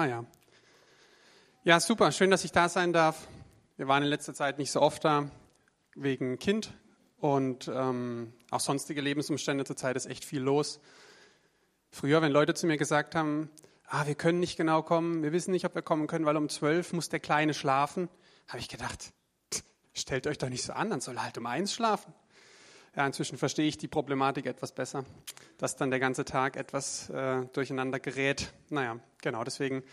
Ah ja. Ja, super. Schön, dass ich da sein darf. Wir waren in letzter Zeit nicht so oft da wegen Kind und ähm, auch sonstige Lebensumstände. Zurzeit ist echt viel los. Früher, wenn Leute zu mir gesagt haben, ah, wir können nicht genau kommen, wir wissen nicht, ob wir kommen können, weil um zwölf muss der Kleine schlafen, habe ich gedacht, stellt euch doch nicht so an, dann soll er halt um eins schlafen. Ja, inzwischen verstehe ich die Problematik etwas besser, dass dann der ganze Tag etwas äh, durcheinander gerät. Naja, genau, deswegen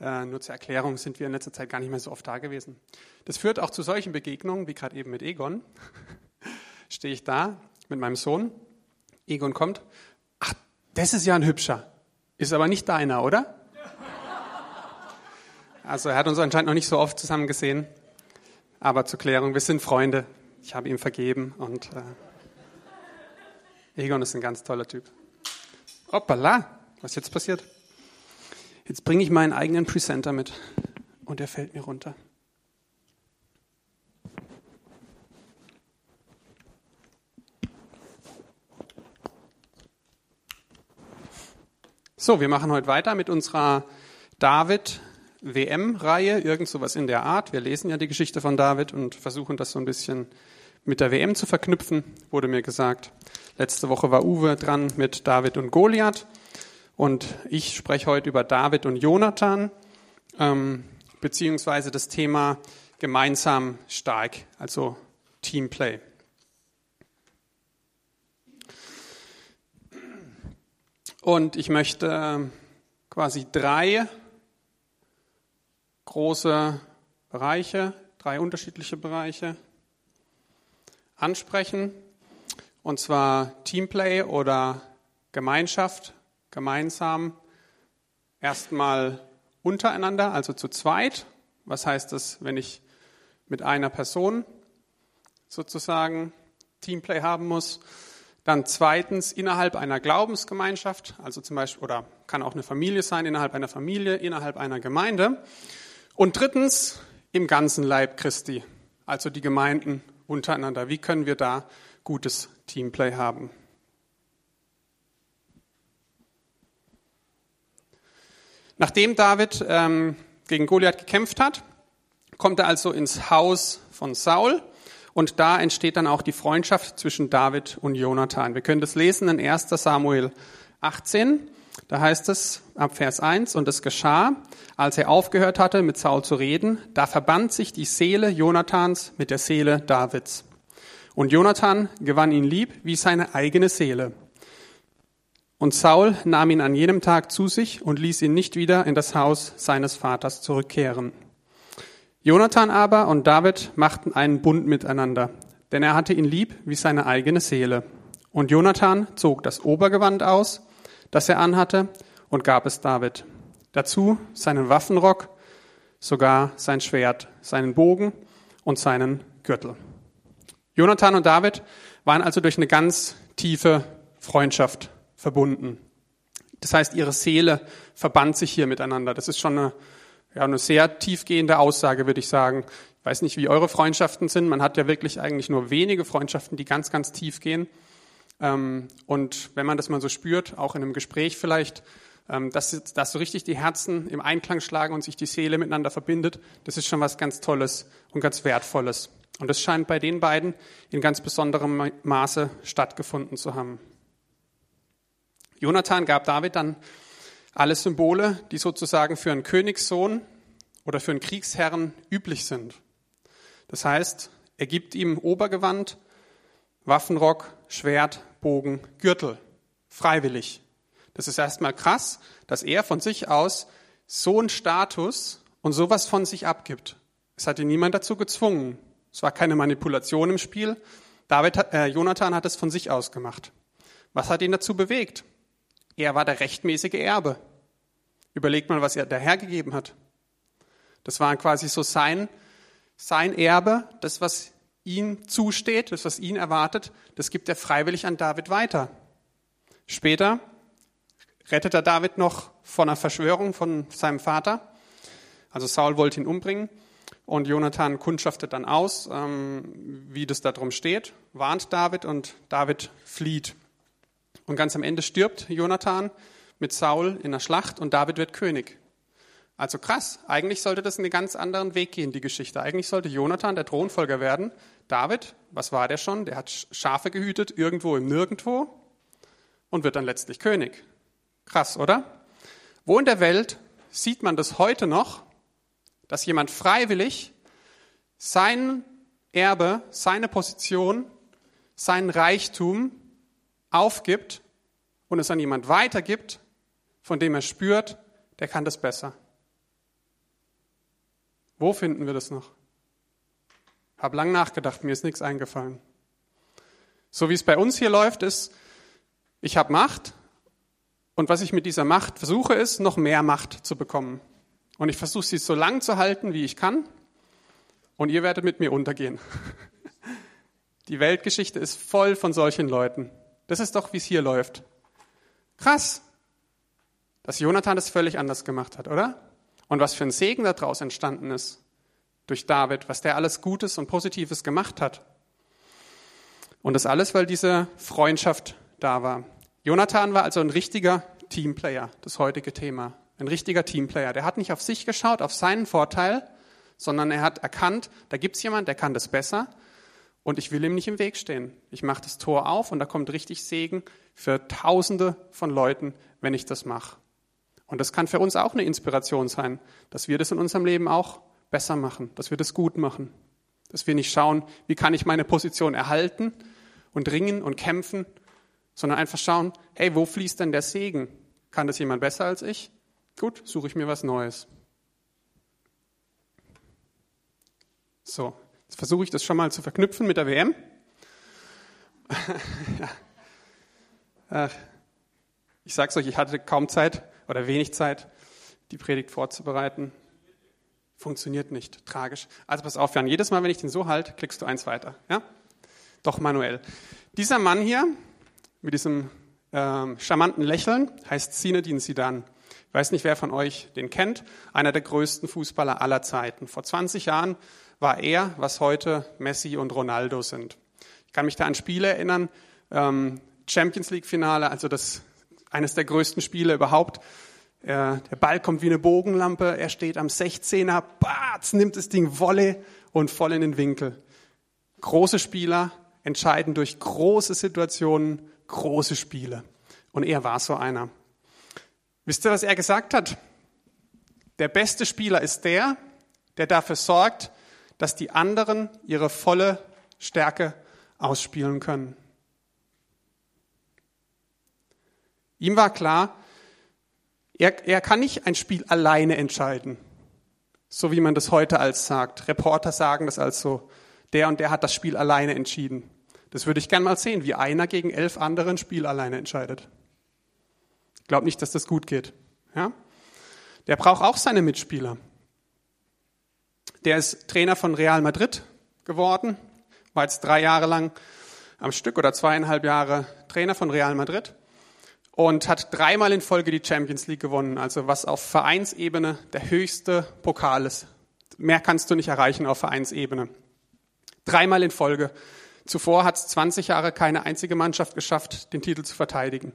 äh, nur zur Erklärung sind wir in letzter Zeit gar nicht mehr so oft da gewesen. Das führt auch zu solchen Begegnungen, wie gerade eben mit Egon. Stehe ich da mit meinem Sohn. Egon kommt. Ach, das ist ja ein hübscher. Ist aber nicht deiner, oder? Also er hat uns anscheinend noch nicht so oft zusammen gesehen. Aber zur Klärung, wir sind Freunde. Ich habe ihm vergeben und äh, Egon ist ein ganz toller Typ. Hoppala, was jetzt passiert? Jetzt bringe ich meinen eigenen Presenter mit und er fällt mir runter. So, wir machen heute weiter mit unserer David WM-Reihe, irgend sowas in der Art. Wir lesen ja die Geschichte von David und versuchen das so ein bisschen mit der WM zu verknüpfen, wurde mir gesagt. Letzte Woche war Uwe dran mit David und Goliath und ich spreche heute über David und Jonathan, ähm, beziehungsweise das Thema gemeinsam stark, also Teamplay. Und ich möchte ähm, quasi drei große Bereiche, drei unterschiedliche Bereiche ansprechen und zwar Teamplay oder Gemeinschaft, gemeinsam, erstmal untereinander, also zu zweit. Was heißt das, wenn ich mit einer Person sozusagen Teamplay haben muss? Dann zweitens innerhalb einer Glaubensgemeinschaft, also zum Beispiel, oder kann auch eine Familie sein, innerhalb einer Familie, innerhalb einer Gemeinde. Und drittens im ganzen Leib Christi, also die Gemeinden untereinander. Wie können wir da gutes Teamplay haben. Nachdem David ähm, gegen Goliath gekämpft hat, kommt er also ins Haus von Saul und da entsteht dann auch die Freundschaft zwischen David und Jonathan. Wir können das lesen in 1 Samuel 18. Da heißt es ab Vers 1, und es geschah, als er aufgehört hatte, mit Saul zu reden, da verband sich die Seele Jonathans mit der Seele Davids. Und Jonathan gewann ihn lieb wie seine eigene Seele. Und Saul nahm ihn an jedem Tag zu sich und ließ ihn nicht wieder in das Haus seines Vaters zurückkehren. Jonathan aber und David machten einen Bund miteinander, denn er hatte ihn lieb wie seine eigene Seele. Und Jonathan zog das Obergewand aus, das er anhatte, und gab es David. Dazu seinen Waffenrock, sogar sein Schwert, seinen Bogen und seinen Gürtel. Jonathan und David waren also durch eine ganz tiefe Freundschaft verbunden. Das heißt, ihre Seele verband sich hier miteinander. Das ist schon eine, ja, eine sehr tiefgehende Aussage, würde ich sagen. Ich weiß nicht, wie eure Freundschaften sind. Man hat ja wirklich eigentlich nur wenige Freundschaften, die ganz, ganz tief gehen. Ähm, und wenn man das mal so spürt, auch in einem Gespräch vielleicht, ähm, dass, dass so richtig die Herzen im Einklang schlagen und sich die Seele miteinander verbindet, das ist schon was ganz Tolles und ganz Wertvolles. Und es scheint bei den beiden in ganz besonderem Maße stattgefunden zu haben. Jonathan gab David dann alle Symbole, die sozusagen für einen Königssohn oder für einen Kriegsherrn üblich sind. Das heißt, er gibt ihm Obergewand, Waffenrock, Schwert, Bogen, Gürtel, freiwillig. Das ist erstmal krass, dass er von sich aus so einen Status und sowas von sich abgibt. Es hat ihn niemand dazu gezwungen. Es war keine Manipulation im Spiel. David, äh, Jonathan hat es von sich aus gemacht. Was hat ihn dazu bewegt? Er war der rechtmäßige Erbe. Überlegt mal, was er der Herr gegeben hat. Das war quasi so sein, sein Erbe, das, was ihm zusteht, das, was ihn erwartet, das gibt er freiwillig an David weiter. Später rettet er David noch von einer Verschwörung von seinem Vater. Also Saul wollte ihn umbringen. Und Jonathan kundschaftet dann aus, ähm, wie das da drum steht, warnt David und David flieht. Und ganz am Ende stirbt Jonathan mit Saul in der Schlacht und David wird König. Also krass, eigentlich sollte das einen ganz anderen Weg gehen, die Geschichte. Eigentlich sollte Jonathan der Thronfolger werden. David, was war der schon? Der hat Schafe gehütet, irgendwo im Nirgendwo und wird dann letztlich König. Krass, oder? Wo in der Welt sieht man das heute noch, dass jemand freiwillig sein Erbe, seine Position, seinen Reichtum aufgibt und es an jemand weitergibt, von dem er spürt, der kann das besser. Wo finden wir das noch? Hab lang nachgedacht, mir ist nichts eingefallen. So wie es bei uns hier läuft, ist, ich habe Macht und was ich mit dieser Macht versuche, ist, noch mehr Macht zu bekommen. Und ich versuche sie so lang zu halten, wie ich kann und ihr werdet mit mir untergehen. Die Weltgeschichte ist voll von solchen Leuten. Das ist doch, wie es hier läuft. Krass, dass Jonathan das völlig anders gemacht hat, oder? Und was für ein Segen daraus entstanden ist durch David, was der alles Gutes und Positives gemacht hat. Und das alles, weil diese Freundschaft da war. Jonathan war also ein richtiger Teamplayer, das heutige Thema. Ein richtiger Teamplayer. Der hat nicht auf sich geschaut, auf seinen Vorteil, sondern er hat erkannt, da gibt's jemand, der kann das besser und ich will ihm nicht im Weg stehen. Ich mache das Tor auf und da kommt richtig Segen für Tausende von Leuten, wenn ich das mache. Und das kann für uns auch eine Inspiration sein, dass wir das in unserem Leben auch besser machen, dass wir das gut machen, dass wir nicht schauen, wie kann ich meine Position erhalten und ringen und kämpfen, sondern einfach schauen, hey, wo fließt denn der Segen? Kann das jemand besser als ich? Gut, suche ich mir was Neues. So, jetzt versuche ich das schon mal zu verknüpfen mit der WM. Ich sage es euch, ich hatte kaum Zeit, oder wenig Zeit, die Predigt vorzubereiten. Funktioniert nicht. Tragisch. Also pass auf, Jan, jedes Mal, wenn ich den so halte, klickst du eins weiter. Ja? Doch manuell. Dieser Mann hier mit diesem ähm, charmanten Lächeln heißt Zinedine Zidane. Ich weiß nicht, wer von euch den kennt. Einer der größten Fußballer aller Zeiten. Vor 20 Jahren war er, was heute Messi und Ronaldo sind. Ich kann mich da an Spiele erinnern. Ähm, Champions League Finale, also das eines der größten Spiele überhaupt. Er, der Ball kommt wie eine Bogenlampe, er steht am 16er, batz, nimmt das Ding Wolle und voll in den Winkel. Große Spieler entscheiden durch große Situationen große Spiele. Und er war so einer. Wisst ihr, was er gesagt hat? Der beste Spieler ist der, der dafür sorgt, dass die anderen ihre volle Stärke ausspielen können. Ihm war klar, er, er kann nicht ein Spiel alleine entscheiden, so wie man das heute als sagt. Reporter sagen das als so, der und der hat das Spiel alleine entschieden. Das würde ich gern mal sehen, wie einer gegen elf andere ein Spiel alleine entscheidet. Ich glaube nicht, dass das gut geht. Ja? Der braucht auch seine Mitspieler. Der ist Trainer von Real Madrid geworden, war jetzt drei Jahre lang am Stück oder zweieinhalb Jahre Trainer von Real Madrid und hat dreimal in Folge die Champions League gewonnen, also was auf Vereinsebene der höchste Pokal ist. Mehr kannst du nicht erreichen auf Vereinsebene. Dreimal in Folge. Zuvor hat es 20 Jahre keine einzige Mannschaft geschafft, den Titel zu verteidigen.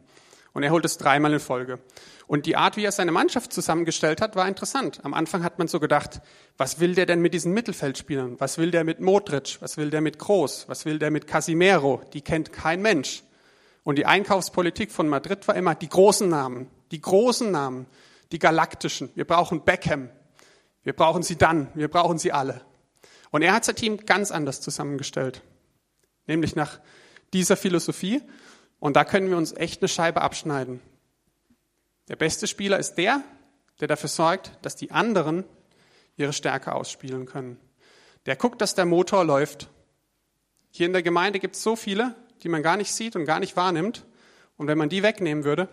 Und er holt es dreimal in Folge. Und die Art, wie er seine Mannschaft zusammengestellt hat, war interessant. Am Anfang hat man so gedacht, was will der denn mit diesen Mittelfeldspielern? Was will der mit Modric? Was will der mit Groß? Was will der mit Casimiro? Die kennt kein Mensch. Und die Einkaufspolitik von Madrid war immer die großen Namen, die großen Namen, die galaktischen. Wir brauchen Beckham, wir brauchen sie dann, wir brauchen sie alle. Und er hat sein Team ganz anders zusammengestellt, nämlich nach dieser Philosophie. Und da können wir uns echt eine Scheibe abschneiden. Der beste Spieler ist der, der dafür sorgt, dass die anderen ihre Stärke ausspielen können. Der guckt, dass der Motor läuft. Hier in der Gemeinde gibt es so viele, die man gar nicht sieht und gar nicht wahrnimmt. Und wenn man die wegnehmen würde,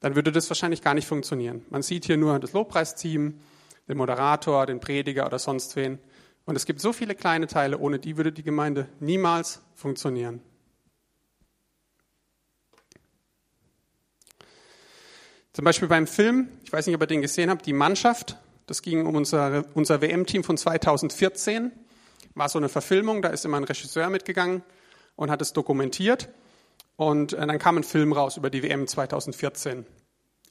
dann würde das wahrscheinlich gar nicht funktionieren. Man sieht hier nur das Lobpreisteam, den Moderator, den Prediger oder sonst wen. Und es gibt so viele kleine Teile, ohne die würde die Gemeinde niemals funktionieren. Zum Beispiel beim Film, ich weiß nicht, ob ihr den gesehen habt, die Mannschaft, das ging um unser, unser WM-Team von 2014, war so eine Verfilmung, da ist immer ein Regisseur mitgegangen und hat es dokumentiert. Und äh, dann kam ein Film raus über die WM 2014.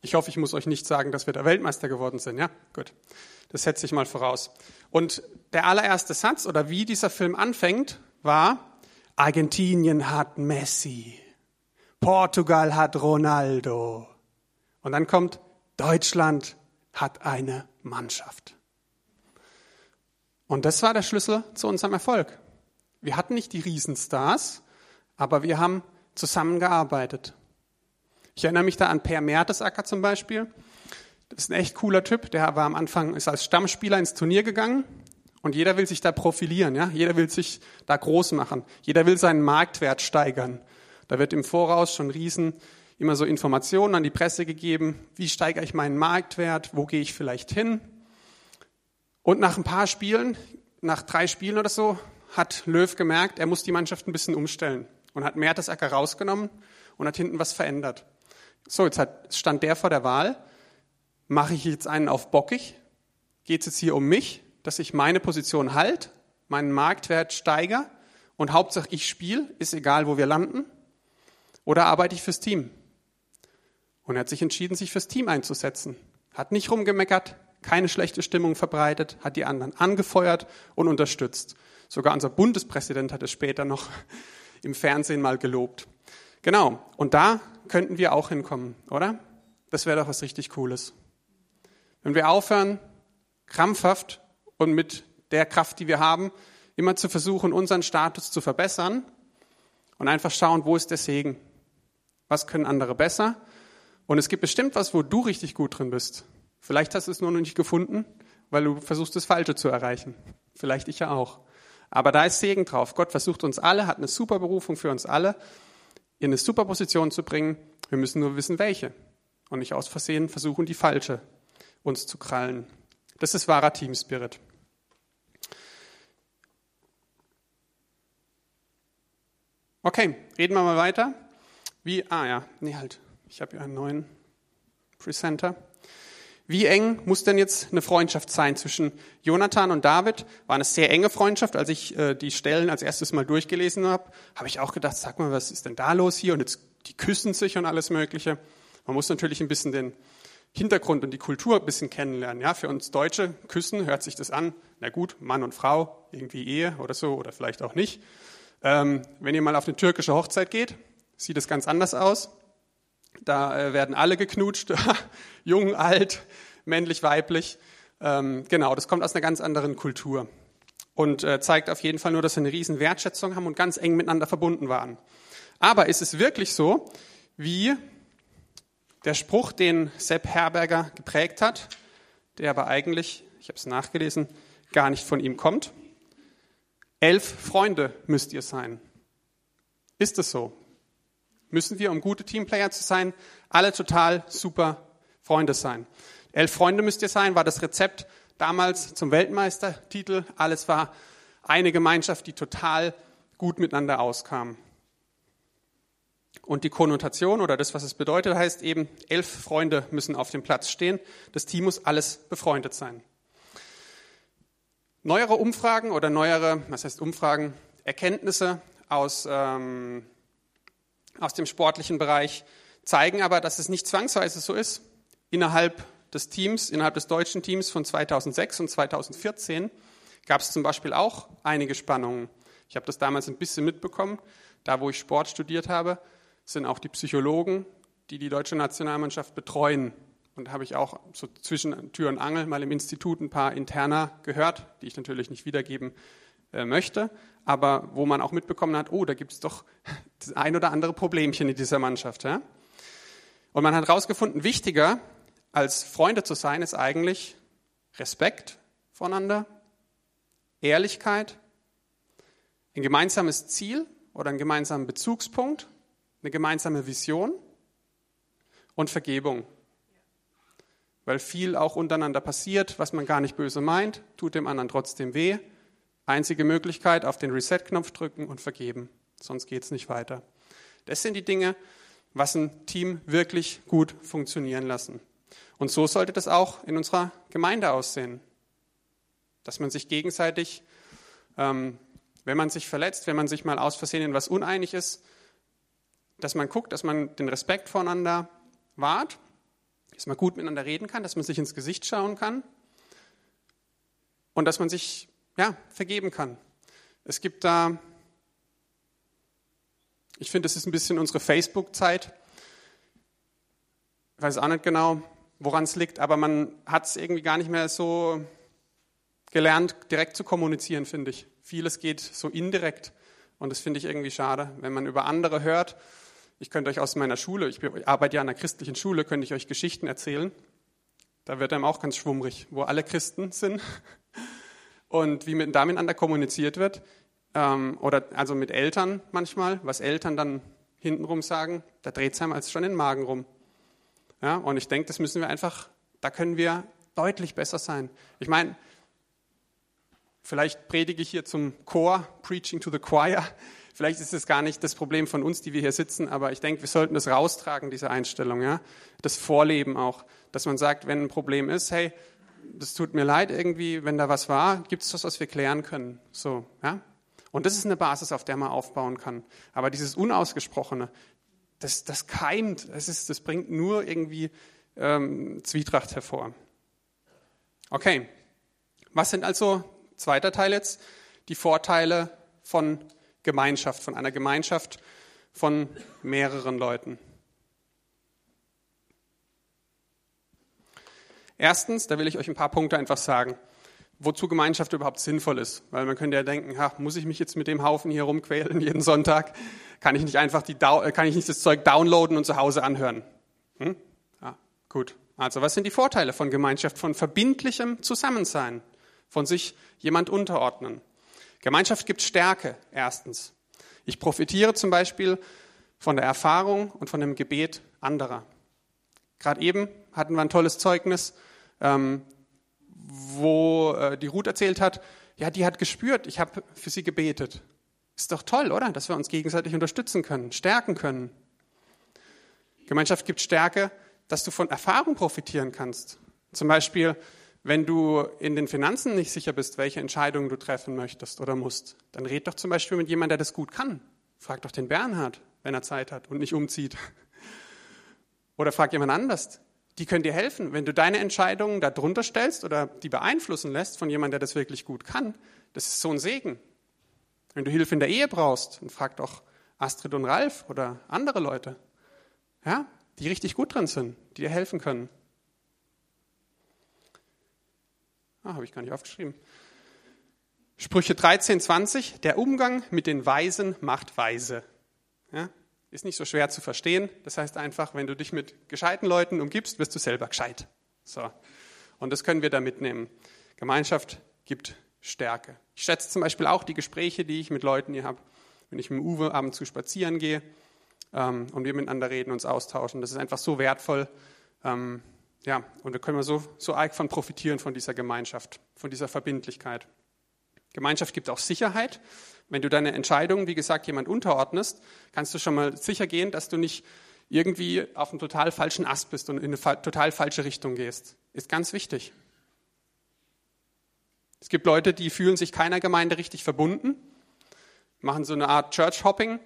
Ich hoffe, ich muss euch nicht sagen, dass wir da Weltmeister geworden sind. Ja, gut. Das setze ich mal voraus. Und der allererste Satz oder wie dieser Film anfängt, war, Argentinien hat Messi, Portugal hat Ronaldo. Und dann kommt, Deutschland hat eine Mannschaft. Und das war der Schlüssel zu unserem Erfolg. Wir hatten nicht die Riesenstars, aber wir haben zusammengearbeitet. Ich erinnere mich da an Per Mertesacker zum Beispiel. Das ist ein echt cooler Typ. Der war am Anfang, ist als Stammspieler ins Turnier gegangen und jeder will sich da profilieren, ja. Jeder will sich da groß machen. Jeder will seinen Marktwert steigern. Da wird im Voraus schon riesen immer so Informationen an die Presse gegeben. Wie steigere ich meinen Marktwert? Wo gehe ich vielleicht hin? Und nach ein paar Spielen, nach drei Spielen oder so, hat Löw gemerkt, er muss die Mannschaft ein bisschen umstellen und hat Mertesacker rausgenommen und hat hinten was verändert. So, jetzt hat, stand der vor der Wahl, mache ich jetzt einen auf bockig? Geht es jetzt hier um mich, dass ich meine Position halt, meinen Marktwert steigere und Hauptsache ich spiele, ist egal, wo wir landen? Oder arbeite ich fürs Team? Und er hat sich entschieden, sich fürs Team einzusetzen. Hat nicht rumgemeckert, keine schlechte Stimmung verbreitet, hat die anderen angefeuert und unterstützt. Sogar unser Bundespräsident hat es später noch im Fernsehen mal gelobt. Genau, und da könnten wir auch hinkommen, oder? Das wäre doch was richtig Cooles. Wenn wir aufhören, krampfhaft und mit der Kraft, die wir haben, immer zu versuchen, unseren Status zu verbessern und einfach schauen, wo ist der Segen? Was können andere besser? Und es gibt bestimmt was, wo du richtig gut drin bist. Vielleicht hast du es nur noch nicht gefunden, weil du versuchst, das Falsche zu erreichen. Vielleicht ich ja auch. Aber da ist Segen drauf. Gott versucht uns alle, hat eine super Berufung für uns alle, in eine super Position zu bringen. Wir müssen nur wissen, welche. Und nicht aus Versehen versuchen, die falsche uns zu krallen. Das ist wahrer Teamspirit. Okay, reden wir mal weiter. Wie, ah ja, nee, halt, ich habe hier einen neuen Presenter. Wie eng muss denn jetzt eine Freundschaft sein zwischen Jonathan und David? War eine sehr enge Freundschaft. Als ich äh, die Stellen als erstes mal durchgelesen habe, habe ich auch gedacht, sag mal, was ist denn da los hier? Und jetzt, die küssen sich und alles Mögliche. Man muss natürlich ein bisschen den Hintergrund und die Kultur ein bisschen kennenlernen. Ja, für uns Deutsche, küssen, hört sich das an. Na gut, Mann und Frau, irgendwie Ehe oder so, oder vielleicht auch nicht. Ähm, wenn ihr mal auf eine türkische Hochzeit geht, sieht es ganz anders aus. Da äh, werden alle geknutscht, jung, alt, männlich, weiblich. Ähm, genau, das kommt aus einer ganz anderen Kultur und äh, zeigt auf jeden Fall nur, dass wir eine riesen Wertschätzung haben und ganz eng miteinander verbunden waren. Aber ist es wirklich so, wie der Spruch, den Sepp Herberger geprägt hat, der aber eigentlich, ich habe es nachgelesen, gar nicht von ihm kommt? Elf Freunde müsst ihr sein. Ist es so? Müssen wir, um gute Teamplayer zu sein, alle total super Freunde sein. Elf Freunde müsst ihr sein, war das Rezept damals zum Weltmeistertitel. Alles war eine Gemeinschaft, die total gut miteinander auskam. Und die Konnotation oder das, was es bedeutet, heißt eben, elf Freunde müssen auf dem Platz stehen. Das Team muss alles befreundet sein. Neuere Umfragen oder neuere, was heißt Umfragen, Erkenntnisse aus ähm, aus dem sportlichen Bereich zeigen aber, dass es nicht zwangsweise so ist. Innerhalb des Teams, innerhalb des deutschen Teams von 2006 und 2014 gab es zum Beispiel auch einige Spannungen. Ich habe das damals ein bisschen mitbekommen. Da, wo ich Sport studiert habe, sind auch die Psychologen, die die deutsche Nationalmannschaft betreuen. Und da habe ich auch so zwischen Tür und Angel mal im Institut ein paar Interna gehört, die ich natürlich nicht wiedergeben äh, möchte aber wo man auch mitbekommen hat, oh, da gibt es doch das ein oder andere Problemchen in dieser Mannschaft. Ja? Und man hat herausgefunden, wichtiger als Freunde zu sein, ist eigentlich Respekt voneinander, Ehrlichkeit, ein gemeinsames Ziel oder einen gemeinsamen Bezugspunkt, eine gemeinsame Vision und Vergebung. Weil viel auch untereinander passiert, was man gar nicht böse meint, tut dem anderen trotzdem weh. Einzige Möglichkeit, auf den Reset-Knopf drücken und vergeben. Sonst geht es nicht weiter. Das sind die Dinge, was ein Team wirklich gut funktionieren lassen. Und so sollte das auch in unserer Gemeinde aussehen. Dass man sich gegenseitig, ähm, wenn man sich verletzt, wenn man sich mal aus Versehen in was uneinig ist, dass man guckt, dass man den Respekt voneinander wahrt dass man gut miteinander reden kann, dass man sich ins Gesicht schauen kann und dass man sich ja, vergeben kann. Es gibt da, ich finde, es ist ein bisschen unsere Facebook-Zeit. Ich weiß auch nicht genau, woran es liegt, aber man hat es irgendwie gar nicht mehr so gelernt, direkt zu kommunizieren, finde ich. Vieles geht so indirekt und das finde ich irgendwie schade, wenn man über andere hört. Ich könnte euch aus meiner Schule, ich arbeite ja an einer christlichen Schule, könnte ich euch Geschichten erzählen. Da wird einem auch ganz schwummrig, wo alle Christen sind und wie miteinander kommuniziert wird. Ähm, oder also mit Eltern manchmal, was Eltern dann hintenrum sagen, da dreht es einem als schon den Magen rum. Ja, und ich denke, das müssen wir einfach, da können wir deutlich besser sein. Ich meine, vielleicht predige ich hier zum Chor, Preaching to the Choir. Vielleicht ist es gar nicht das Problem von uns, die wir hier sitzen, aber ich denke, wir sollten das raustragen, diese Einstellung, ja? das Vorleben auch, dass man sagt, wenn ein Problem ist, hey, das tut mir leid irgendwie, wenn da was war, gibt es was, was wir klären können. So, ja? Und das ist eine Basis, auf der man aufbauen kann. Aber dieses Unausgesprochene, das, das keimt, das, ist, das bringt nur irgendwie ähm, Zwietracht hervor. Okay, was sind also, zweiter Teil jetzt, die Vorteile von Gemeinschaft, von einer Gemeinschaft von mehreren Leuten? Erstens, da will ich euch ein paar Punkte einfach sagen, wozu Gemeinschaft überhaupt sinnvoll ist. Weil man könnte ja denken, ha, muss ich mich jetzt mit dem Haufen hier rumquälen jeden Sonntag? Kann ich nicht einfach die, äh, kann ich nicht das Zeug downloaden und zu Hause anhören? Hm? Ja, gut. Also was sind die Vorteile von Gemeinschaft, von verbindlichem Zusammensein, von sich jemand unterordnen? Gemeinschaft gibt Stärke, erstens. Ich profitiere zum Beispiel von der Erfahrung und von dem Gebet anderer. Gerade eben hatten wir ein tolles Zeugnis, ähm, wo äh, die Ruth erzählt hat, ja, die hat gespürt, ich habe für sie gebetet. Ist doch toll, oder? Dass wir uns gegenseitig unterstützen können, stärken können. Gemeinschaft gibt Stärke, dass du von Erfahrung profitieren kannst. Zum Beispiel, wenn du in den Finanzen nicht sicher bist, welche Entscheidungen du treffen möchtest oder musst, dann red doch zum Beispiel mit jemandem, der das gut kann. Frag doch den Bernhard, wenn er Zeit hat und nicht umzieht. Oder frag jemand anders. Die können dir helfen. Wenn du deine Entscheidungen da drunter stellst oder die beeinflussen lässt von jemandem, der das wirklich gut kann, das ist so ein Segen. Wenn du Hilfe in der Ehe brauchst, dann frag doch Astrid und Ralf oder andere Leute, ja, die richtig gut drin sind, die dir helfen können. Ah, habe ich gar nicht aufgeschrieben. Sprüche 13, 20, der Umgang mit den Weisen macht weise. Ja, ist nicht so schwer zu verstehen. Das heißt einfach, wenn du dich mit gescheiten Leuten umgibst, wirst du selber gescheit. So. Und das können wir da mitnehmen. Gemeinschaft gibt Stärke. Ich schätze zum Beispiel auch die Gespräche, die ich mit Leuten hier habe, wenn ich mit Uwe abends zu spazieren gehe ähm, und wir miteinander reden, uns austauschen. Das ist einfach so wertvoll. Ähm, ja, und da können wir so, so arg von profitieren, von dieser Gemeinschaft, von dieser Verbindlichkeit. Gemeinschaft gibt auch Sicherheit. Wenn du deine Entscheidung, wie gesagt, jemand unterordnest, kannst du schon mal sicher gehen, dass du nicht irgendwie auf einem total falschen Ast bist und in eine total falsche Richtung gehst. Ist ganz wichtig. Es gibt Leute, die fühlen sich keiner Gemeinde richtig verbunden, machen so eine Art Church-Hopping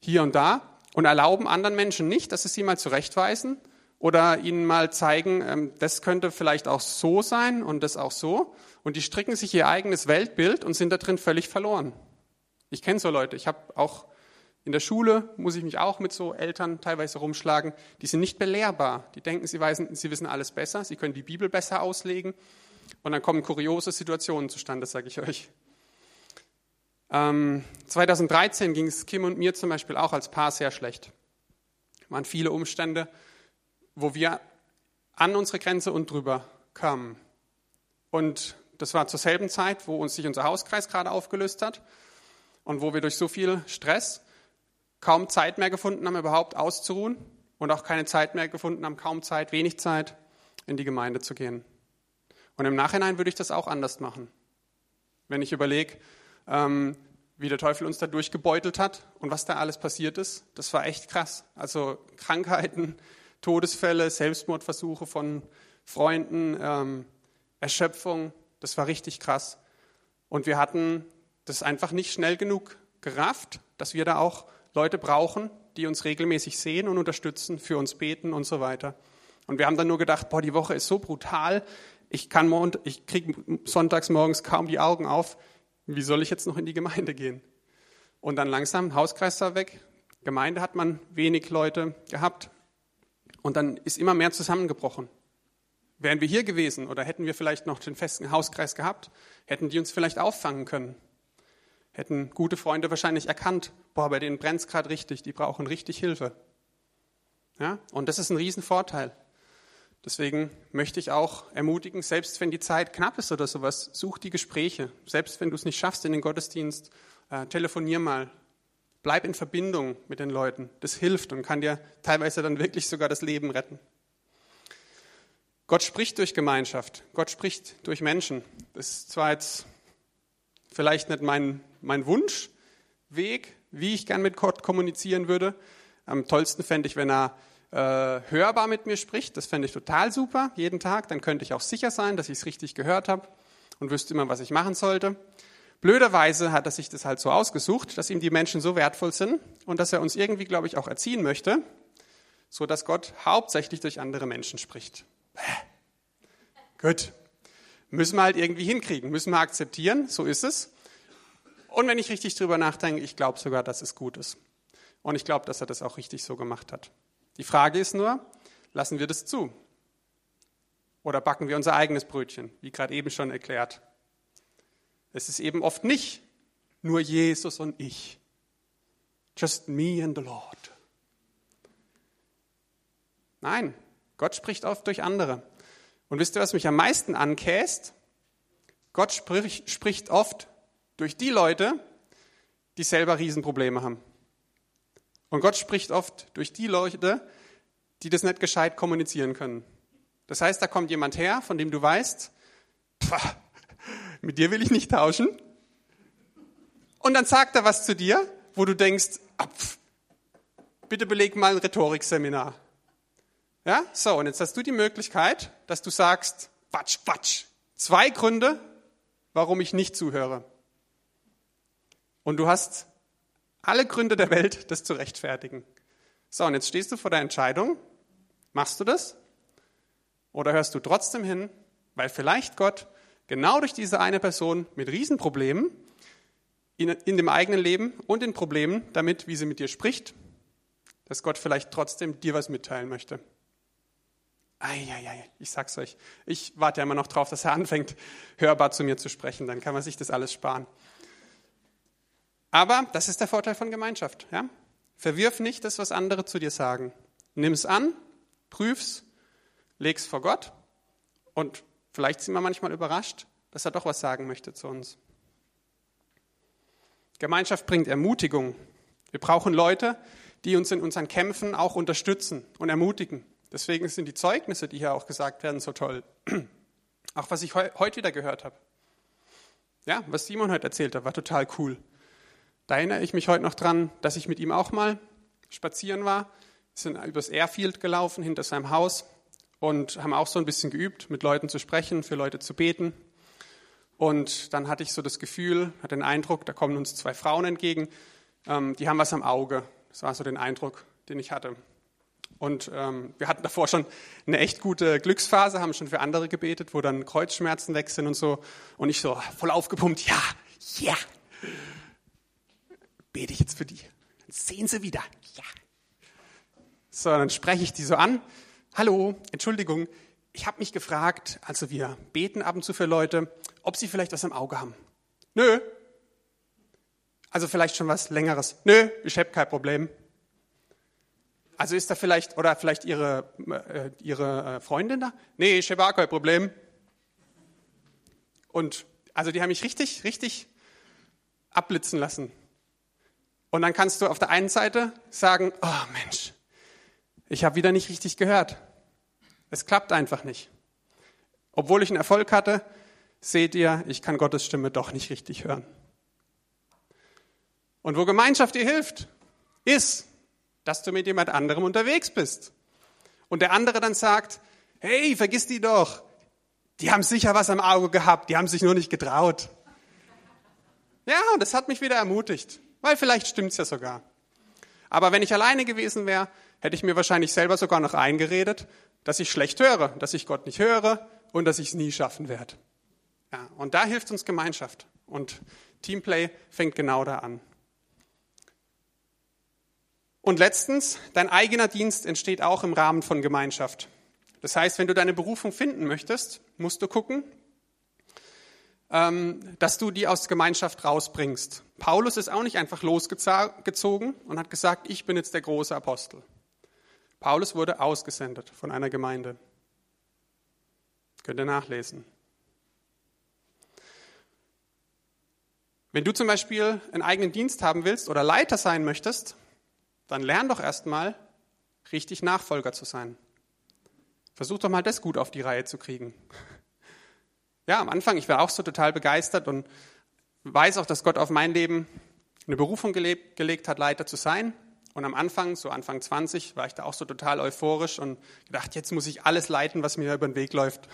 hier und da und erlauben anderen Menschen nicht, dass sie sie mal zurechtweisen oder ihnen mal zeigen, ähm, das könnte vielleicht auch so sein und das auch so und die stricken sich ihr eigenes Weltbild und sind da drin völlig verloren. Ich kenne so Leute. Ich habe auch in der Schule, muss ich mich auch mit so Eltern teilweise rumschlagen, die sind nicht belehrbar. Die denken, sie, weisen, sie wissen alles besser, sie können die Bibel besser auslegen. Und dann kommen kuriose Situationen zustande, sage ich euch. Ähm, 2013 ging es Kim und mir zum Beispiel auch als Paar sehr schlecht. Es waren viele Umstände, wo wir an unsere Grenze und drüber kamen. Und das war zur selben Zeit, wo uns sich unser Hauskreis gerade aufgelöst hat und wo wir durch so viel Stress kaum Zeit mehr gefunden haben, überhaupt auszuruhen und auch keine Zeit mehr gefunden haben, kaum Zeit, wenig Zeit, in die Gemeinde zu gehen. Und im Nachhinein würde ich das auch anders machen. Wenn ich überlege, ähm, wie der Teufel uns da durchgebeutelt hat und was da alles passiert ist, das war echt krass. Also Krankheiten, Todesfälle, Selbstmordversuche von Freunden, ähm, Erschöpfung, das war richtig krass. Und wir hatten das einfach nicht schnell genug gerafft, dass wir da auch Leute brauchen, die uns regelmäßig sehen und unterstützen, für uns beten und so weiter. Und wir haben dann nur gedacht, boah, die Woche ist so brutal, ich kann ich kriege sonntags morgens kaum die Augen auf. Wie soll ich jetzt noch in die Gemeinde gehen? Und dann langsam Hauskreis da weg. Gemeinde hat man wenig Leute gehabt. Und dann ist immer mehr zusammengebrochen. Wären wir hier gewesen oder hätten wir vielleicht noch den festen Hauskreis gehabt, hätten die uns vielleicht auffangen können. Hätten gute Freunde wahrscheinlich erkannt, boah, bei denen brennt es gerade richtig, die brauchen richtig Hilfe. Ja? Und das ist ein Riesenvorteil. Deswegen möchte ich auch ermutigen, selbst wenn die Zeit knapp ist oder sowas, such die Gespräche. Selbst wenn du es nicht schaffst in den Gottesdienst, äh, telefonier mal. Bleib in Verbindung mit den Leuten. Das hilft und kann dir teilweise dann wirklich sogar das Leben retten. Gott spricht durch Gemeinschaft. Gott spricht durch Menschen. Das ist zwar jetzt vielleicht nicht mein, mein Wunschweg, wie ich gern mit Gott kommunizieren würde. Am tollsten fände ich, wenn er äh, hörbar mit mir spricht. Das fände ich total super, jeden Tag. Dann könnte ich auch sicher sein, dass ich es richtig gehört habe und wüsste immer, was ich machen sollte. Blöderweise hat er sich das halt so ausgesucht, dass ihm die Menschen so wertvoll sind und dass er uns irgendwie, glaube ich, auch erziehen möchte, so dass Gott hauptsächlich durch andere Menschen spricht. Gut. Müssen wir halt irgendwie hinkriegen, müssen wir akzeptieren, so ist es. Und wenn ich richtig drüber nachdenke, ich glaube sogar, dass es gut ist. Und ich glaube, dass er das auch richtig so gemacht hat. Die Frage ist nur, lassen wir das zu? Oder backen wir unser eigenes Brötchen, wie gerade eben schon erklärt? Es ist eben oft nicht nur Jesus und ich. Just me and the Lord. Nein, Gott spricht oft durch andere. Und wisst ihr, was mich am meisten ankäst? Gott spricht, spricht oft durch die Leute, die selber Riesenprobleme haben. Und Gott spricht oft durch die Leute, die das nicht gescheit kommunizieren können. Das heißt, da kommt jemand her, von dem du weißt, pff, mit dir will ich nicht tauschen. Und dann sagt er was zu dir, wo du denkst, ah, pff, bitte beleg mal ein Rhetorikseminar. Ja, so, und jetzt hast du die Möglichkeit, dass du sagst, Quatsch, Quatsch. Zwei Gründe, warum ich nicht zuhöre. Und du hast alle Gründe der Welt, das zu rechtfertigen. So, und jetzt stehst du vor der Entscheidung, machst du das? Oder hörst du trotzdem hin, weil vielleicht Gott genau durch diese eine Person mit Riesenproblemen in, in dem eigenen Leben und in Problemen damit, wie sie mit dir spricht, dass Gott vielleicht trotzdem dir was mitteilen möchte. Eieiei, ich sag's euch. Ich warte ja immer noch drauf, dass er anfängt, hörbar zu mir zu sprechen. Dann kann man sich das alles sparen. Aber das ist der Vorteil von Gemeinschaft. Ja? Verwirf nicht das, was andere zu dir sagen. Nimm es an, prüf's, leg's vor Gott und vielleicht sind wir manchmal überrascht, dass er doch was sagen möchte zu uns. Gemeinschaft bringt Ermutigung. Wir brauchen Leute, die uns in unseren Kämpfen auch unterstützen und ermutigen. Deswegen sind die Zeugnisse, die hier auch gesagt werden, so toll. Auch was ich heute wieder gehört habe. Ja, was Simon heute erzählt hat, war total cool. Da erinnere ich mich heute noch dran, dass ich mit ihm auch mal spazieren war. Wir sind übers Airfield gelaufen hinter seinem Haus und haben auch so ein bisschen geübt, mit Leuten zu sprechen, für Leute zu beten. Und dann hatte ich so das Gefühl, hatte den Eindruck, da kommen uns zwei Frauen entgegen, ähm, die haben was am Auge. Das war so den Eindruck, den ich hatte. Und ähm, wir hatten davor schon eine echt gute Glücksphase, haben schon für andere gebetet, wo dann Kreuzschmerzen weg sind und so. Und ich so voll aufgepumpt, ja, ja. Bete ich jetzt für die. Dann sehen sie wieder. Ja. So, dann spreche ich die so an. Hallo, Entschuldigung, ich habe mich gefragt, also wir beten ab und zu für Leute, ob sie vielleicht was im Auge haben. Nö. Also vielleicht schon was Längeres. Nö, ich habe kein Problem. Also ist da vielleicht, oder vielleicht Ihre, äh, ihre äh, Freundin da? Nee, ich habe auch kein Problem. Und also die haben mich richtig, richtig abblitzen lassen. Und dann kannst du auf der einen Seite sagen, oh Mensch, ich habe wieder nicht richtig gehört. Es klappt einfach nicht. Obwohl ich einen Erfolg hatte, seht ihr, ich kann Gottes Stimme doch nicht richtig hören. Und wo Gemeinschaft dir hilft, ist, dass du mit jemand anderem unterwegs bist. Und der andere dann sagt, hey, vergiss die doch. Die haben sicher was am Auge gehabt, die haben sich nur nicht getraut. Ja, und das hat mich wieder ermutigt. Weil vielleicht stimmt's ja sogar. Aber wenn ich alleine gewesen wäre, hätte ich mir wahrscheinlich selber sogar noch eingeredet, dass ich schlecht höre, dass ich Gott nicht höre und dass ich es nie schaffen werde. Ja, und da hilft uns Gemeinschaft. Und Teamplay fängt genau da an. Und letztens, dein eigener Dienst entsteht auch im Rahmen von Gemeinschaft. Das heißt, wenn du deine Berufung finden möchtest, musst du gucken, ähm, dass du die aus Gemeinschaft rausbringst. Paulus ist auch nicht einfach losgezogen und hat gesagt, ich bin jetzt der große Apostel. Paulus wurde ausgesendet von einer Gemeinde. Könnt ihr nachlesen. Wenn du zum Beispiel einen eigenen Dienst haben willst oder Leiter sein möchtest, dann lern doch erstmal richtig Nachfolger zu sein. Versuch doch mal das gut auf die Reihe zu kriegen. Ja, am Anfang, ich war auch so total begeistert und weiß auch, dass Gott auf mein Leben eine Berufung gelebt, gelegt hat, Leiter zu sein. Und am Anfang, so Anfang 20, war ich da auch so total euphorisch und gedacht, jetzt muss ich alles leiten, was mir über den Weg läuft.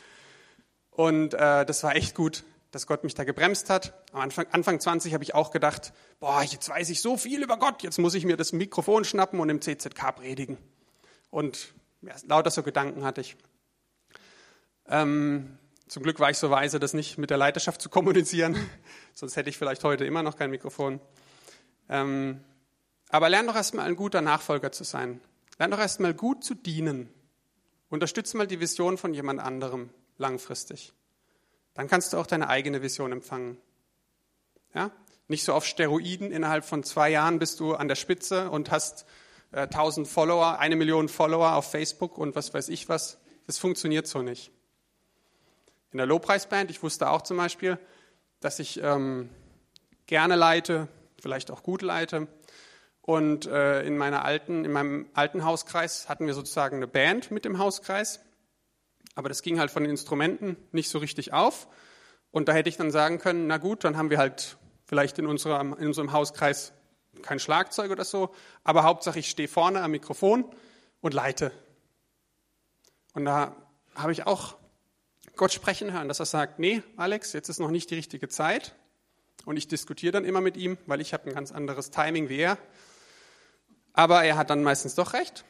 Und äh, das war echt gut dass Gott mich da gebremst hat. Am Anfang, Anfang 20 habe ich auch gedacht, boah, jetzt weiß ich so viel über Gott, jetzt muss ich mir das Mikrofon schnappen und im CZK predigen. Und ja, lauter so Gedanken hatte ich. Ähm, zum Glück war ich so weise, das nicht mit der Leiterschaft zu kommunizieren, sonst hätte ich vielleicht heute immer noch kein Mikrofon. Ähm, aber lern doch erstmal ein guter Nachfolger zu sein. Lern doch erstmal gut zu dienen. Unterstütze mal die Vision von jemand anderem langfristig dann kannst du auch deine eigene Vision empfangen. Ja? Nicht so auf Steroiden, innerhalb von zwei Jahren bist du an der Spitze und hast äh, 1000 Follower, eine Million Follower auf Facebook und was weiß ich was. Das funktioniert so nicht. In der Lobpreisband, ich wusste auch zum Beispiel, dass ich ähm, gerne leite, vielleicht auch gut leite. Und äh, in, meiner alten, in meinem alten Hauskreis hatten wir sozusagen eine Band mit dem Hauskreis. Aber das ging halt von den Instrumenten nicht so richtig auf. Und da hätte ich dann sagen können, na gut, dann haben wir halt vielleicht in unserem, in unserem Hauskreis kein Schlagzeug oder so, aber Hauptsache ich stehe vorne am Mikrofon und leite. Und da habe ich auch Gott sprechen hören, dass er sagt, nee, Alex, jetzt ist noch nicht die richtige Zeit. Und ich diskutiere dann immer mit ihm, weil ich habe ein ganz anderes Timing wie er. Aber er hat dann meistens doch recht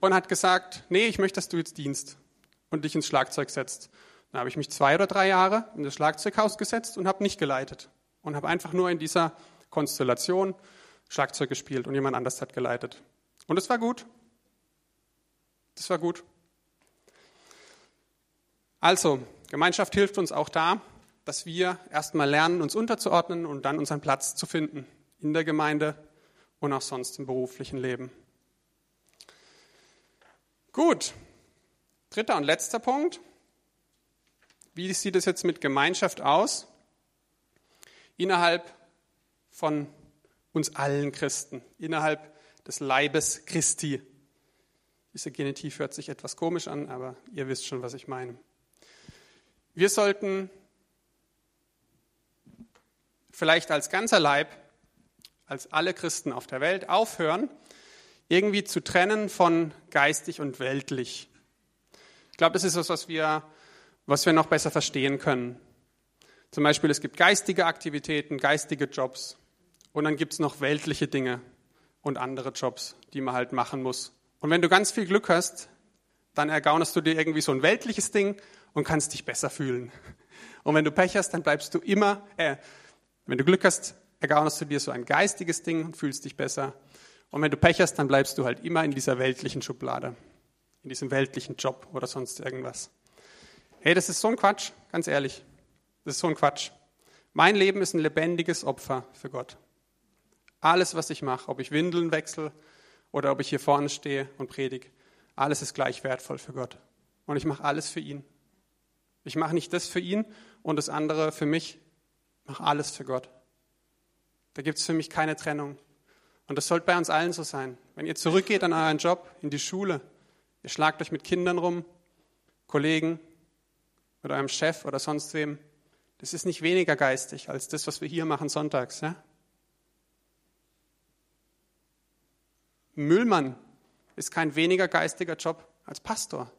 und hat gesagt, nee, ich möchte, dass du jetzt dienst und dich ins Schlagzeug setzt. Dann habe ich mich zwei oder drei Jahre in das Schlagzeughaus gesetzt und habe nicht geleitet und habe einfach nur in dieser Konstellation Schlagzeug gespielt und jemand anders hat geleitet. Und es war gut. Das war gut. Also, Gemeinschaft hilft uns auch da, dass wir erstmal lernen, uns unterzuordnen und dann unseren Platz zu finden in der Gemeinde und auch sonst im beruflichen Leben. Gut, Dritter und letzter Punkt. Wie sieht es jetzt mit Gemeinschaft aus? Innerhalb von uns allen Christen, innerhalb des Leibes Christi. Dieser Genitiv hört sich etwas komisch an, aber ihr wisst schon, was ich meine. Wir sollten vielleicht als ganzer Leib, als alle Christen auf der Welt aufhören, irgendwie zu trennen von geistig und weltlich. Ich glaube, das ist was, was wir, was wir noch besser verstehen können. Zum Beispiel, es gibt geistige Aktivitäten, geistige Jobs und dann gibt es noch weltliche Dinge und andere Jobs, die man halt machen muss. Und wenn du ganz viel Glück hast, dann ergaunerst du dir irgendwie so ein weltliches Ding und kannst dich besser fühlen. Und wenn du Pech hast, dann bleibst du immer, äh, wenn du Glück hast, ergaunerst du dir so ein geistiges Ding und fühlst dich besser. Und wenn du Pech hast, dann bleibst du halt immer in dieser weltlichen Schublade in diesem weltlichen Job oder sonst irgendwas. Hey, das ist so ein Quatsch, ganz ehrlich. Das ist so ein Quatsch. Mein Leben ist ein lebendiges Opfer für Gott. Alles, was ich mache, ob ich Windeln wechsle oder ob ich hier vorne stehe und predige, alles ist gleich wertvoll für Gott. Und ich mache alles für ihn. Ich mache nicht das für ihn und das andere für mich. Ich mache alles für Gott. Da gibt es für mich keine Trennung. Und das sollte bei uns allen so sein. Wenn ihr zurückgeht an euren Job, in die Schule, Ihr schlagt euch mit Kindern rum, Kollegen oder eurem Chef oder sonst wem. Das ist nicht weniger geistig als das, was wir hier machen sonntags. Ja? Müllmann ist kein weniger geistiger Job als Pastor.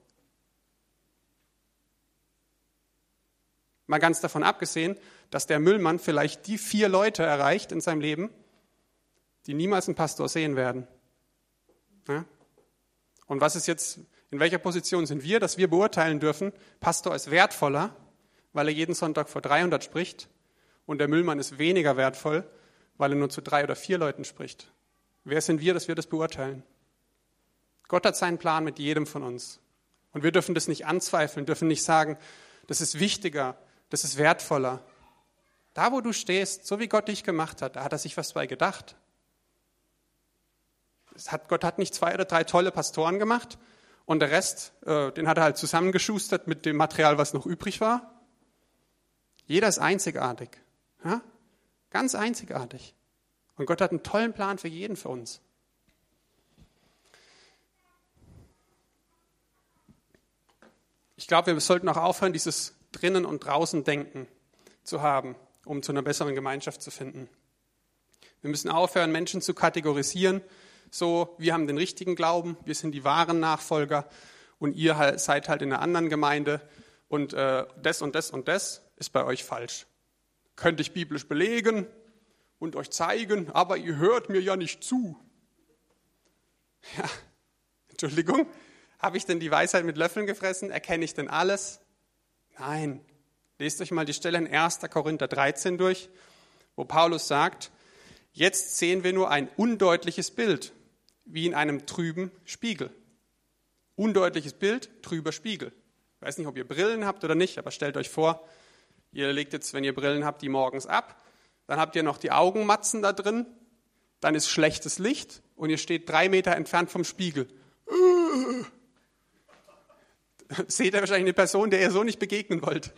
Mal ganz davon abgesehen, dass der Müllmann vielleicht die vier Leute erreicht in seinem Leben, die niemals einen Pastor sehen werden. Ja? Und was ist jetzt In welcher Position sind wir, dass wir beurteilen dürfen, Pastor ist wertvoller, weil er jeden Sonntag vor 300 spricht und der Müllmann ist weniger wertvoll, weil er nur zu drei oder vier Leuten spricht. Wer sind wir, dass wir das beurteilen? Gott hat seinen Plan mit jedem von uns. Und wir dürfen das nicht anzweifeln, dürfen nicht sagen, das ist wichtiger, das ist wertvoller. Da, wo du stehst, so wie Gott dich gemacht hat, da hat er sich was bei gedacht. Hat, Gott hat nicht zwei oder drei tolle Pastoren gemacht und der Rest, äh, den hat er halt zusammengeschustert mit dem Material, was noch übrig war. Jeder ist einzigartig. Ja? Ganz einzigartig. Und Gott hat einen tollen Plan für jeden für uns. Ich glaube, wir sollten auch aufhören, dieses drinnen und draußen Denken zu haben, um zu einer besseren Gemeinschaft zu finden. Wir müssen aufhören, Menschen zu kategorisieren, so, wir haben den richtigen Glauben, wir sind die wahren Nachfolger und ihr seid halt in einer anderen Gemeinde und äh, das und das und das ist bei euch falsch. Könnte ich biblisch belegen und euch zeigen, aber ihr hört mir ja nicht zu. Ja, Entschuldigung, habe ich denn die Weisheit mit Löffeln gefressen? Erkenne ich denn alles? Nein. Lest euch mal die Stelle in 1. Korinther 13 durch, wo Paulus sagt, jetzt sehen wir nur ein undeutliches Bild, wie in einem trüben Spiegel. Undeutliches Bild, trüber Spiegel. Ich weiß nicht, ob ihr Brillen habt oder nicht, aber stellt euch vor, ihr legt jetzt, wenn ihr Brillen habt, die morgens ab, dann habt ihr noch die Augenmatzen da drin, dann ist schlechtes Licht und ihr steht drei Meter entfernt vom Spiegel. Seht ihr wahrscheinlich eine Person, der ihr so nicht begegnen wollt.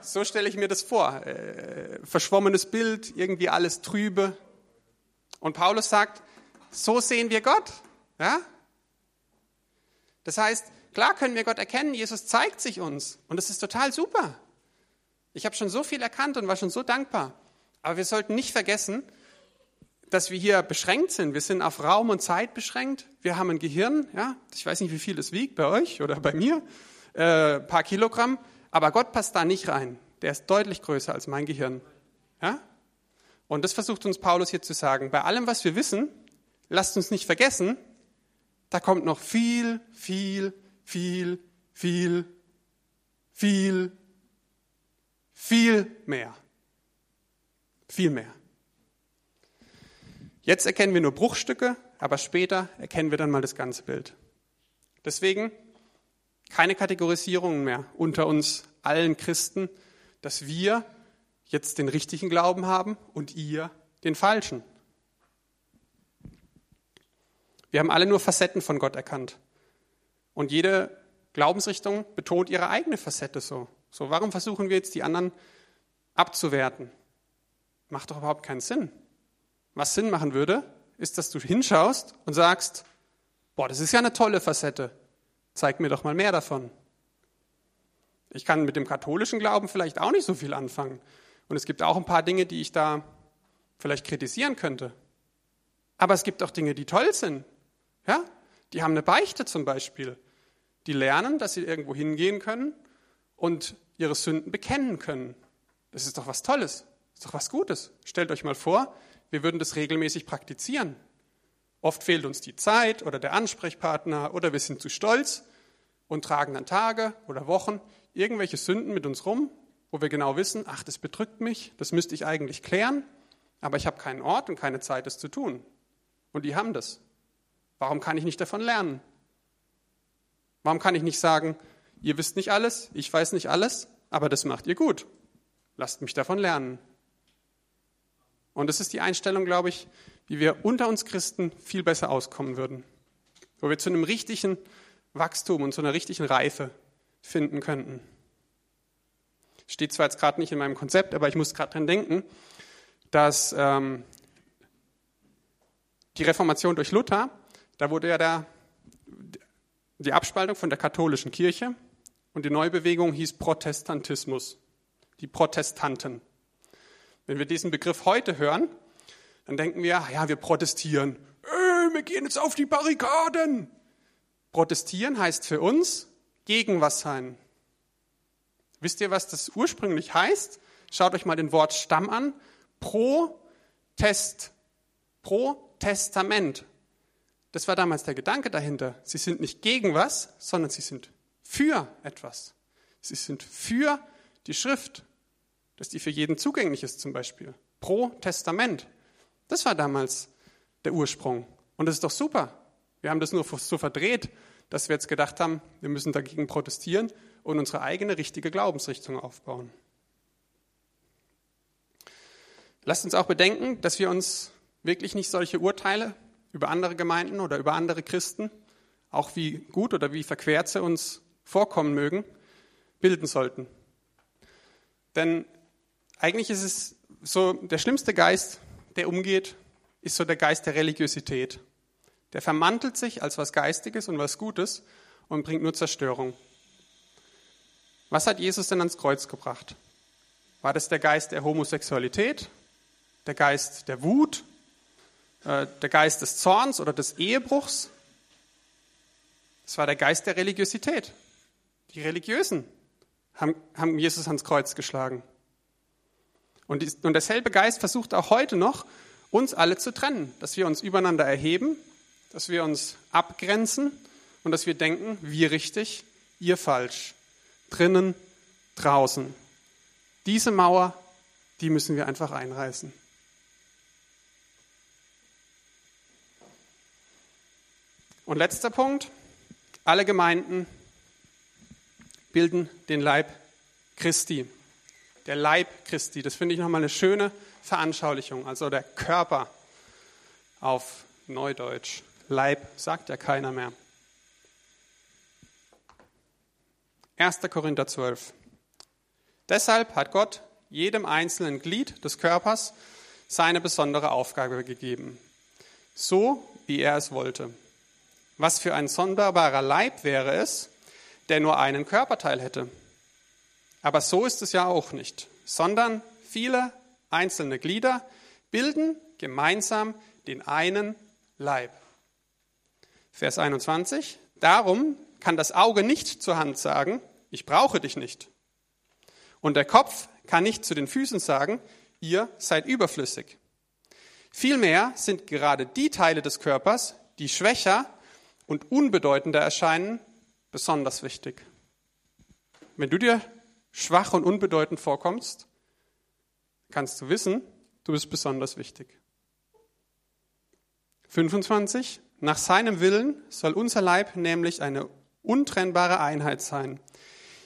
So stelle ich mir das vor. Äh, verschwommenes Bild, irgendwie alles trübe. Und Paulus sagt, so sehen wir Gott. Ja? Das heißt, klar können wir Gott erkennen, Jesus zeigt sich uns und das ist total super. Ich habe schon so viel erkannt und war schon so dankbar. Aber wir sollten nicht vergessen, dass wir hier beschränkt sind. Wir sind auf Raum und Zeit beschränkt. Wir haben ein Gehirn, ja, ich weiß nicht, wie viel es wiegt bei euch oder bei mir, äh, paar Kilogramm, aber Gott passt da nicht rein. Der ist deutlich größer als mein Gehirn. Ja? Und das versucht uns Paulus hier zu sagen. Bei allem, was wir wissen, lasst uns nicht vergessen, da kommt noch viel, viel, viel, viel, viel, viel mehr. Viel mehr. Jetzt erkennen wir nur Bruchstücke, aber später erkennen wir dann mal das ganze Bild. Deswegen keine Kategorisierungen mehr unter uns allen Christen, dass wir jetzt den richtigen Glauben haben und ihr den falschen. Wir haben alle nur Facetten von Gott erkannt. Und jede Glaubensrichtung betont ihre eigene Facette so. So, warum versuchen wir jetzt die anderen abzuwerten? Macht doch überhaupt keinen Sinn. Was Sinn machen würde, ist, dass du hinschaust und sagst, boah, das ist ja eine tolle Facette. Zeig mir doch mal mehr davon. Ich kann mit dem katholischen Glauben vielleicht auch nicht so viel anfangen. Und es gibt auch ein paar Dinge, die ich da vielleicht kritisieren könnte. Aber es gibt auch Dinge, die toll sind. Ja? Die haben eine Beichte zum Beispiel. Die lernen, dass sie irgendwo hingehen können und ihre Sünden bekennen können. Das ist doch was Tolles. Das ist doch was Gutes. Stellt euch mal vor, wir würden das regelmäßig praktizieren. Oft fehlt uns die Zeit oder der Ansprechpartner oder wir sind zu stolz und tragen dann Tage oder Wochen irgendwelche Sünden mit uns rum, wo wir genau wissen, ach, das bedrückt mich, das müsste ich eigentlich klären, aber ich habe keinen Ort und keine Zeit, das zu tun. Und die haben das. Warum kann ich nicht davon lernen? Warum kann ich nicht sagen, ihr wisst nicht alles, ich weiß nicht alles, aber das macht ihr gut. Lasst mich davon lernen. Und das ist die Einstellung, glaube ich, wie wir unter uns Christen viel besser auskommen würden. Wo wir zu einem richtigen Wachstum und zu einer richtigen Reife finden könnten. Steht zwar jetzt gerade nicht in meinem Konzept, aber ich muss gerade dran denken, dass ähm, die Reformation durch Luther da wurde ja der, die Abspaltung von der katholischen Kirche und die Neubewegung hieß Protestantismus, die Protestanten. Wenn wir diesen Begriff heute hören, dann denken wir, ja, wir protestieren. Äh, wir gehen jetzt auf die Barrikaden. Protestieren heißt für uns gegen was sein. Wisst ihr, was das ursprünglich heißt? Schaut euch mal den Wortstamm an. Pro Test, pro Testament. Das war damals der Gedanke dahinter. Sie sind nicht gegen was, sondern sie sind für etwas. Sie sind für die Schrift, dass die für jeden zugänglich ist zum Beispiel. Pro Testament. Das war damals der Ursprung. Und das ist doch super. Wir haben das nur so verdreht, dass wir jetzt gedacht haben, wir müssen dagegen protestieren und unsere eigene richtige Glaubensrichtung aufbauen. Lasst uns auch bedenken, dass wir uns wirklich nicht solche Urteile über andere Gemeinden oder über andere Christen, auch wie gut oder wie verquert sie uns vorkommen mögen, bilden sollten. Denn eigentlich ist es so, der schlimmste Geist, der umgeht, ist so der Geist der Religiosität. Der vermantelt sich als was Geistiges und was Gutes und bringt nur Zerstörung. Was hat Jesus denn ans Kreuz gebracht? War das der Geist der Homosexualität, der Geist der Wut, äh, der Geist des Zorns oder des Ehebruchs? Es war der Geist der Religiosität. Die Religiösen haben, haben Jesus ans Kreuz geschlagen. Und, die, und derselbe Geist versucht auch heute noch, uns alle zu trennen, dass wir uns übereinander erheben, dass wir uns abgrenzen und dass wir denken, wir richtig, ihr falsch, drinnen, draußen. Diese Mauer, die müssen wir einfach einreißen. Und letzter Punkt, alle Gemeinden bilden den Leib Christi. Der Leib Christi, das finde ich nochmal eine schöne Veranschaulichung, also der Körper auf Neudeutsch. Leib sagt ja keiner mehr. 1. Korinther 12. Deshalb hat Gott jedem einzelnen Glied des Körpers seine besondere Aufgabe gegeben, so wie er es wollte. Was für ein sonderbarer Leib wäre es, der nur einen Körperteil hätte. Aber so ist es ja auch nicht, sondern viele einzelne Glieder bilden gemeinsam den einen Leib. Vers 21. Darum kann das Auge nicht zur Hand sagen, ich brauche dich nicht. Und der Kopf kann nicht zu den Füßen sagen, ihr seid überflüssig. Vielmehr sind gerade die Teile des Körpers, die schwächer und unbedeutender erscheinen, besonders wichtig. Wenn du dir schwach und unbedeutend vorkommst, kannst du wissen, du bist besonders wichtig. 25. Nach seinem Willen soll unser Leib nämlich eine untrennbare Einheit sein,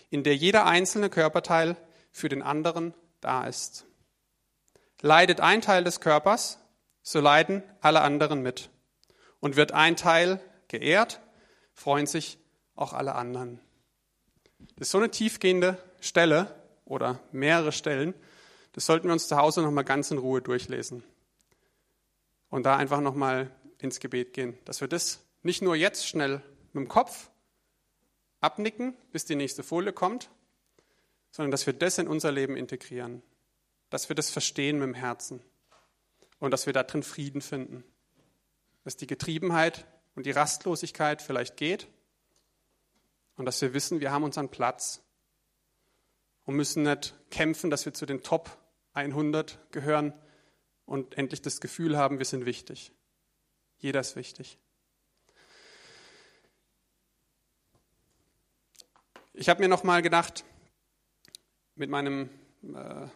in der jeder einzelne Körperteil für den anderen da ist. Leidet ein Teil des Körpers, so leiden alle anderen mit. Und wird ein Teil geehrt, freuen sich auch alle anderen. Das ist so eine tiefgehende Stelle oder mehrere Stellen, das sollten wir uns zu Hause nochmal ganz in Ruhe durchlesen. Und da einfach nochmal ins Gebet gehen, dass wir das nicht nur jetzt schnell mit dem Kopf abnicken, bis die nächste Folie kommt, sondern dass wir das in unser Leben integrieren, dass wir das verstehen mit dem Herzen und dass wir darin Frieden finden, dass die Getriebenheit und die Rastlosigkeit vielleicht geht und dass wir wissen, wir haben unseren Platz und müssen nicht kämpfen, dass wir zu den Top 100 gehören und endlich das Gefühl haben, wir sind wichtig. Jeder ist wichtig. Ich habe mir noch mal gedacht, mit meinem äh,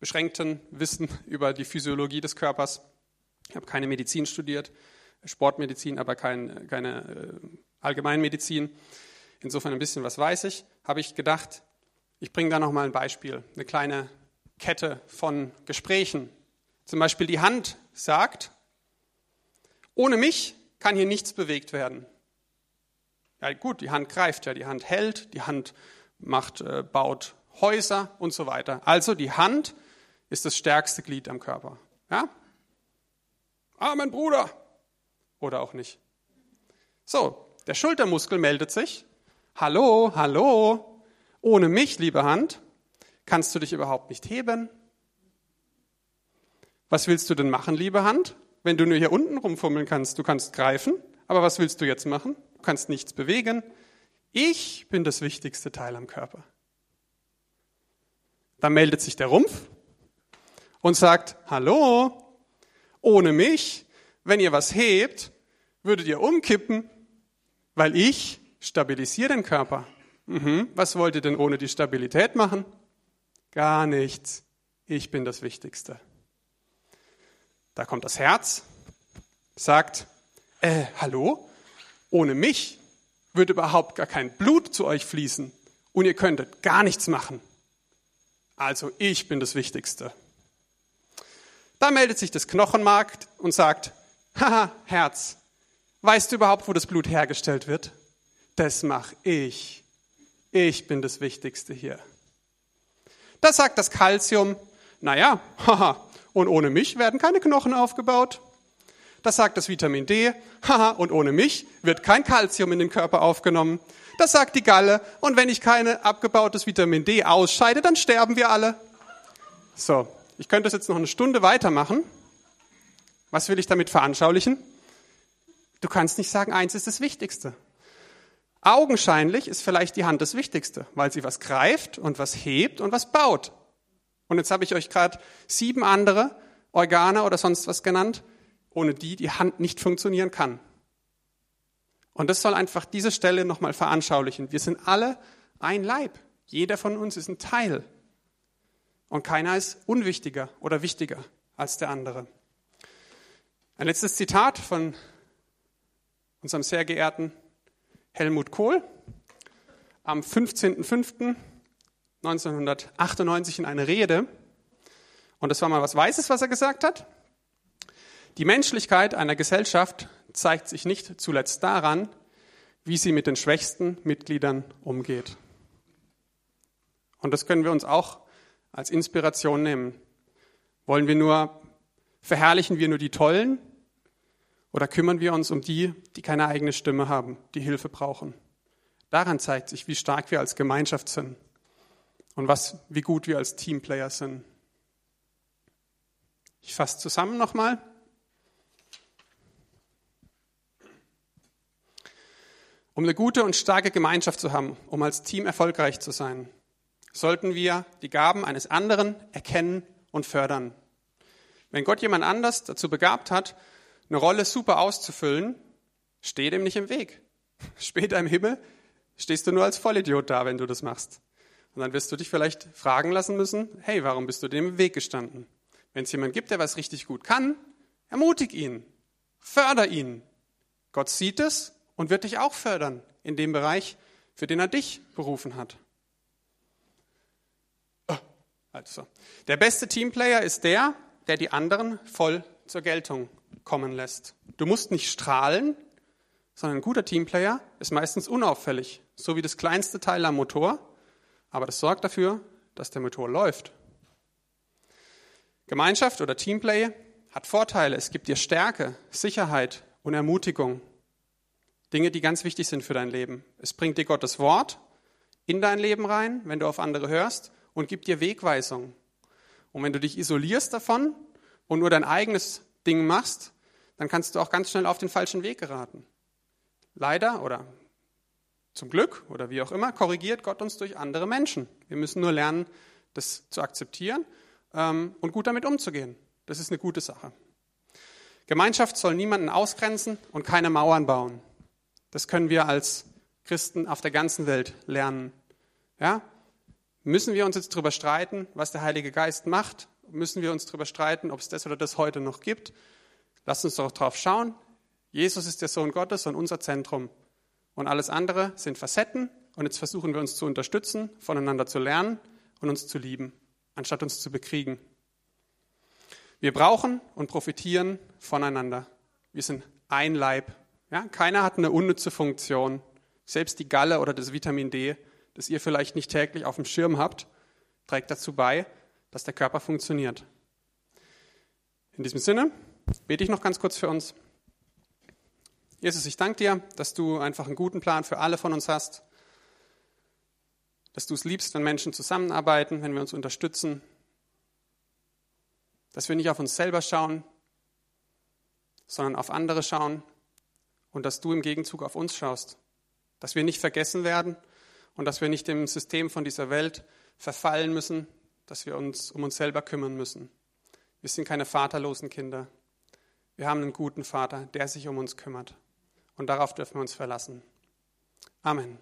beschränkten Wissen über die Physiologie des Körpers, ich habe keine Medizin studiert, Sportmedizin, aber kein, keine äh, Allgemeinmedizin. Insofern ein bisschen was weiß ich. Habe ich gedacht, ich bringe da noch mal ein Beispiel, eine kleine Kette von Gesprächen. Zum Beispiel die Hand sagt, ohne mich kann hier nichts bewegt werden. Ja gut, die Hand greift ja, die Hand hält, die Hand macht, äh, baut Häuser und so weiter. Also die Hand ist das stärkste Glied am Körper. Ja? Amen, Bruder oder auch nicht. So, der Schultermuskel meldet sich. Hallo, hallo. Ohne mich, liebe Hand, kannst du dich überhaupt nicht heben. Was willst du denn machen, liebe Hand, wenn du nur hier unten rumfummeln kannst? Du kannst greifen, aber was willst du jetzt machen? Du kannst nichts bewegen. Ich bin das wichtigste Teil am Körper. Da meldet sich der Rumpf und sagt, hallo, ohne mich wenn ihr was hebt, würdet ihr umkippen, weil ich stabilisiere den Körper. Mhm. Was wollt ihr denn ohne die Stabilität machen? Gar nichts. Ich bin das Wichtigste. Da kommt das Herz, sagt, äh, hallo? Ohne mich würde überhaupt gar kein Blut zu euch fließen und ihr könntet gar nichts machen. Also ich bin das Wichtigste. Da meldet sich das Knochenmark und sagt, haha, Herz, weißt du überhaupt, wo das Blut hergestellt wird? Das mache ich. Ich bin das Wichtigste hier. Da sagt das Kalzium, naja, haha, und ohne mich werden keine Knochen aufgebaut. Das sagt das Vitamin D, haha, und ohne mich wird kein Kalzium in den Körper aufgenommen. Das sagt die Galle, und wenn ich keine abgebautes Vitamin D ausscheide, dann sterben wir alle. So, ich könnte das jetzt noch eine Stunde weitermachen. Was will ich damit veranschaulichen? Du kannst nicht sagen, eins ist das Wichtigste. Augenscheinlich ist vielleicht die Hand das Wichtigste, weil sie was greift und was hebt und was baut. Und jetzt habe ich euch gerade sieben andere Organe oder sonst was genannt, ohne die die Hand nicht funktionieren kann. Und das soll einfach diese Stelle nochmal veranschaulichen. Wir sind alle ein Leib. Jeder von uns ist ein Teil. Und keiner ist unwichtiger oder wichtiger als der andere. Ein letztes Zitat von unserem sehr geehrten Helmut Kohl am 15.05.1998 in einer Rede. Und das war mal was Weißes, was er gesagt hat. Die Menschlichkeit einer Gesellschaft zeigt sich nicht zuletzt daran, wie sie mit den schwächsten Mitgliedern umgeht. Und das können wir uns auch als Inspiration nehmen. Wollen wir nur, verherrlichen wir nur die Tollen oder kümmern wir uns um die, die keine eigene Stimme haben, die Hilfe brauchen? Daran zeigt sich, wie stark wir als Gemeinschaft sind und was, wie gut wir als Teamplayer sind. Ich fasse zusammen nochmal. Um eine gute und starke Gemeinschaft zu haben, um als Team erfolgreich zu sein, sollten wir die Gaben eines anderen erkennen und fördern. Wenn Gott jemand anders dazu begabt hat, eine Rolle super auszufüllen, steh dem nicht im Weg. Später im Himmel stehst du nur als Vollidiot da, wenn du das machst. Und dann wirst du dich vielleicht fragen lassen müssen, hey, warum bist du dem im Weg gestanden? Wenn es jemand gibt, der was richtig gut kann, ermutig ihn, förder ihn. Gott sieht es und wird dich auch fördern in dem Bereich, für den er dich berufen hat. Also, der beste Teamplayer ist der, der die anderen voll zur Geltung kommen lässt. Du musst nicht strahlen, sondern ein guter Teamplayer ist meistens unauffällig, so wie das kleinste Teil am Motor, aber das sorgt dafür, dass der Motor läuft. Gemeinschaft oder Teamplay hat Vorteile. Es gibt dir Stärke, Sicherheit und Ermutigung. Dinge, die ganz wichtig sind für dein Leben. Es bringt dir Gottes Wort in dein Leben rein, wenn du auf andere hörst und gibt dir Wegweisung. Und wenn du dich isolierst davon und nur dein eigenes Ding machst, dann kannst du auch ganz schnell auf den falschen Weg geraten. Leider oder zum Glück oder wie auch immer, korrigiert Gott uns durch andere Menschen. Wir müssen nur lernen, das zu akzeptieren ähm, und gut damit umzugehen. Das ist eine gute Sache. Gemeinschaft soll niemanden ausgrenzen und keine Mauern bauen. Das können wir als Christen auf der ganzen Welt lernen. Ja? Müssen wir uns jetzt darüber streiten, was der Heilige Geist macht? Müssen wir uns darüber streiten, ob es das oder das heute noch gibt? Lasst uns doch drauf schauen. Jesus ist der Sohn Gottes und unser Zentrum. Und alles andere sind Facetten. Und jetzt versuchen wir uns zu unterstützen, voneinander zu lernen und uns zu lieben, anstatt uns zu bekriegen. Wir brauchen und profitieren voneinander. Wir sind ein Leib. Ja, keiner hat eine unnütze Funktion. Selbst die Galle oder das Vitamin D das ihr vielleicht nicht täglich auf dem Schirm habt, trägt dazu bei, dass der Körper funktioniert. In diesem Sinne bete ich noch ganz kurz für uns. Jesus, ich danke dir, dass du einfach einen guten Plan für alle von uns hast, dass du es liebst, wenn Menschen zusammenarbeiten, wenn wir uns unterstützen, dass wir nicht auf uns selber schauen, sondern auf andere schauen und dass du im Gegenzug auf uns schaust, dass wir nicht vergessen werden und dass wir nicht dem System von dieser Welt verfallen müssen, dass wir uns um uns selber kümmern müssen. Wir sind keine vaterlosen Kinder. Wir haben einen guten Vater, der sich um uns kümmert. Und darauf dürfen wir uns verlassen. Amen.